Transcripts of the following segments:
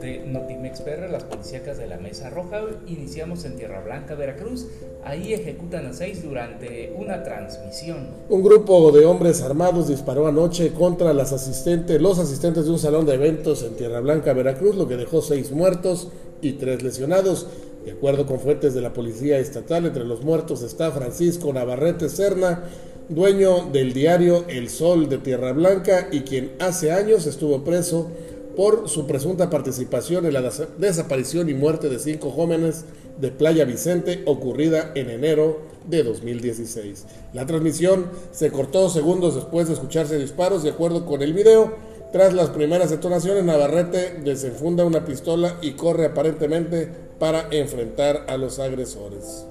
de Notimex PR, las policíacas de la Mesa Roja. Iniciamos en Tierra Blanca, Veracruz. Ahí ejecutan a seis durante una transmisión. Un grupo de hombres armados disparó anoche contra los asistentes de un salón de eventos en Tierra Blanca, Veracruz, lo que dejó seis muertos y tres lesionados. De acuerdo con fuentes de la Policía Estatal, entre los muertos está Francisco Navarrete Serna, dueño del diario El Sol de Tierra Blanca y quien hace años estuvo preso por su presunta participación en la desaparición y muerte de cinco jóvenes de Playa Vicente ocurrida en enero de 2016. La transmisión se cortó segundos después de escucharse disparos, de acuerdo con el video. Tras las primeras detonaciones, Navarrete desenfunda una pistola y corre aparentemente para enfrentar a los agresores.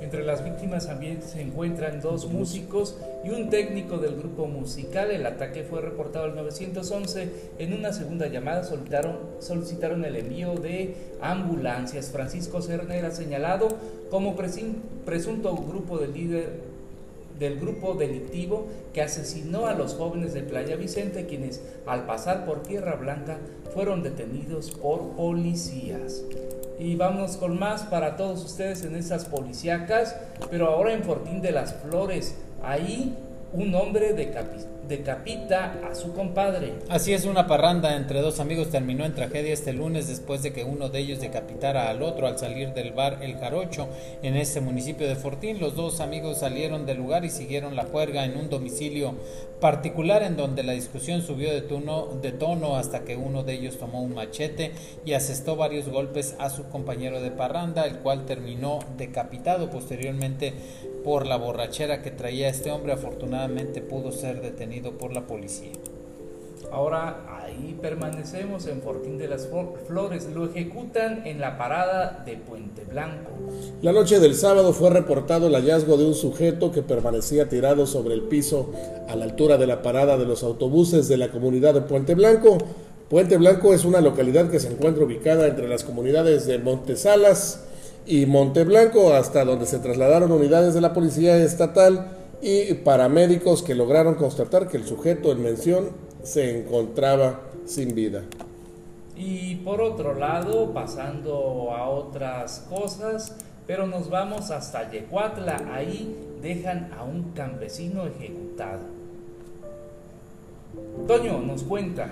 Entre las víctimas también se encuentran dos músicos y un técnico del grupo musical. El ataque fue reportado al 911. En una segunda llamada solicitaron, el envío de ambulancias. Francisco Cerner era señalado como presunto grupo del líder del grupo delictivo que asesinó a los jóvenes de Playa Vicente, quienes al pasar por Tierra Blanca fueron detenidos por policías. Y vamos con más para todos ustedes en esas policíacas, pero ahora en Fortín de las Flores. Ahí un hombre decapita a su compadre. Así es, una parranda entre dos amigos terminó en tragedia este lunes después de que uno de ellos decapitara al otro al salir del bar El Jarocho en este municipio de Fortín. Los dos amigos salieron del lugar y siguieron la juerga en un domicilio particular en donde la discusión subió de tono, de tono hasta que uno de ellos tomó un machete y asestó varios golpes a su compañero de parranda, el cual terminó decapitado posteriormente por la borrachera que traía este hombre. Afortunadamente pudo ser detenido por la policía. Ahora ahí permanecemos en Fortín de las Flores. Lo ejecutan en la parada de Puente Blanco. La noche del sábado fue reportado el hallazgo de un sujeto que permanecía tirado sobre el piso a la altura de la parada de los autobuses de la comunidad de Puente Blanco. Puente Blanco es una localidad que se encuentra ubicada entre las comunidades de Montesalas y Monteblanco, hasta donde se trasladaron unidades de la Policía Estatal y paramédicos que lograron constatar que el sujeto en mención se encontraba sin vida. Y por otro lado, pasando a otras cosas, pero nos vamos hasta Yecuatla, ahí dejan a un campesino ejecutado. Toño nos cuenta.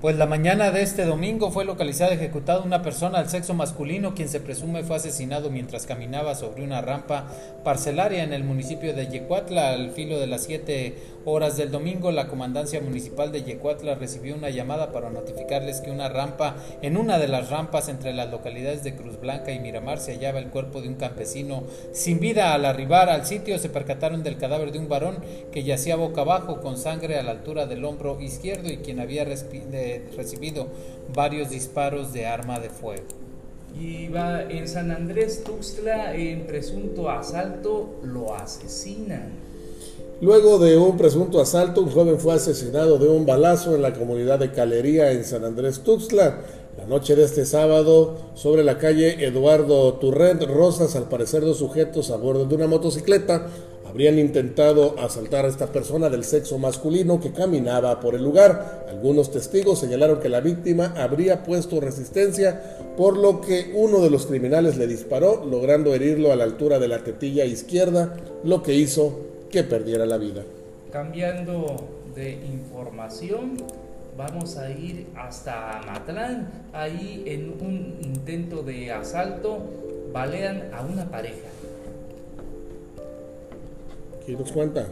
Pues la mañana de este domingo fue localizada ejecutada una persona del sexo masculino quien se presume fue asesinado mientras caminaba sobre una rampa parcelaria en el municipio de Yecuatla. Al filo de las 7 horas del domingo, la comandancia municipal de Yecuatla recibió una llamada para notificarles que una rampa, en una de las rampas entre las localidades de Cruz Blanca y Miramar, se hallaba el cuerpo de un campesino sin vida. Al arribar al sitio se percataron del cadáver de un varón que yacía boca abajo con sangre a la altura del hombro izquierdo y quien había recibido varios disparos de arma de fuego. Y va en San Andrés Tuxtla, en presunto asalto, lo asesinan. Luego de un presunto asalto, un joven fue asesinado de un balazo en la comunidad de Calería en San Andrés Tuxtla. La noche de este sábado, sobre la calle Eduardo Turrent Rosas, al parecer dos sujetos a bordo de una motocicleta habrían intentado asaltar a esta persona del sexo masculino que caminaba por el lugar. Algunos testigos señalaron que la víctima habría puesto resistencia, por lo que uno de los criminales le disparó, logrando herirlo a la altura de la tetilla izquierda, lo que hizo que perdiera la vida. Cambiando de información, vamos a ir hasta Matlán. Ahí en un intento de asalto balean a una pareja. ¿Quién nos cuenta?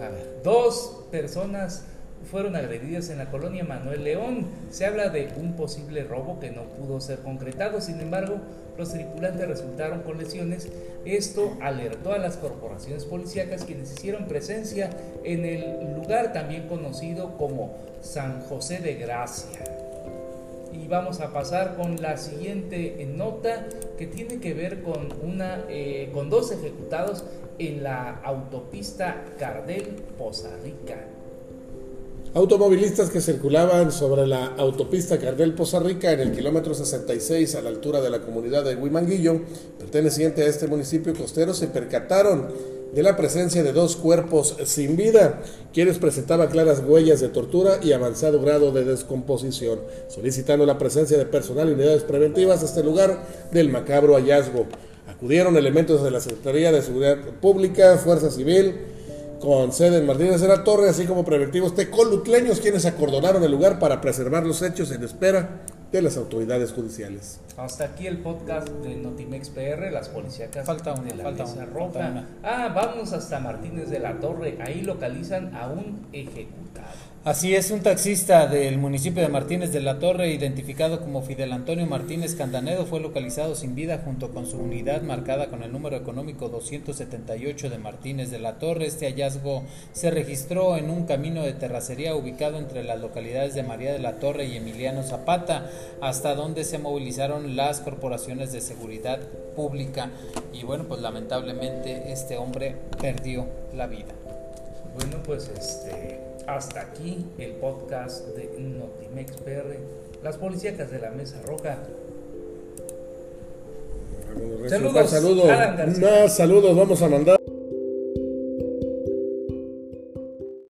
A ver, dos personas fueron agredidas en la colonia Manuel León. Se habla de un posible robo que no pudo ser concretado, sin embargo, los tripulantes resultaron con lesiones. Esto alertó a las corporaciones policíacas quienes hicieron presencia en el lugar también conocido como San José de Gracia. Y vamos a pasar con la siguiente nota que tiene que ver con, una, eh, con dos ejecutados en la autopista Cardel Poza Rica. Automovilistas que circulaban sobre la autopista Cardel Poza Rica en el kilómetro 66 a la altura de la comunidad de Huimanguillo, perteneciente a este municipio costero, se percataron de la presencia de dos cuerpos sin vida, quienes presentaban claras huellas de tortura y avanzado grado de descomposición, solicitando la presencia de personal y unidades preventivas a este lugar del macabro hallazgo. Acudieron elementos de la Secretaría de Seguridad Pública, Fuerza Civil, con sede en Martínez de la Torre, así como preventivos tecolutleños, quienes acordonaron el lugar para preservar los hechos en espera de las autoridades judiciales. Hasta aquí el podcast de Notimex PR, las policíacas Falta una, de la falta una, Roja. falta una. Ah, vamos hasta Martínez de la Torre, ahí localizan a un ejecutado. Así es, un taxista del municipio de Martínez de la Torre, identificado como Fidel Antonio Martínez Candanedo, fue localizado sin vida junto con su unidad marcada con el número económico 278 de Martínez de la Torre. Este hallazgo se registró en un camino de terracería ubicado entre las localidades de María de la Torre y Emiliano Zapata, hasta donde se movilizaron las corporaciones de seguridad pública. Y bueno, pues lamentablemente este hombre perdió la vida. Bueno, pues este, hasta aquí el podcast de Notimex PR, las policíacas de la Mesa Roja. Saludos, Saludos, más saludos vamos a mandar.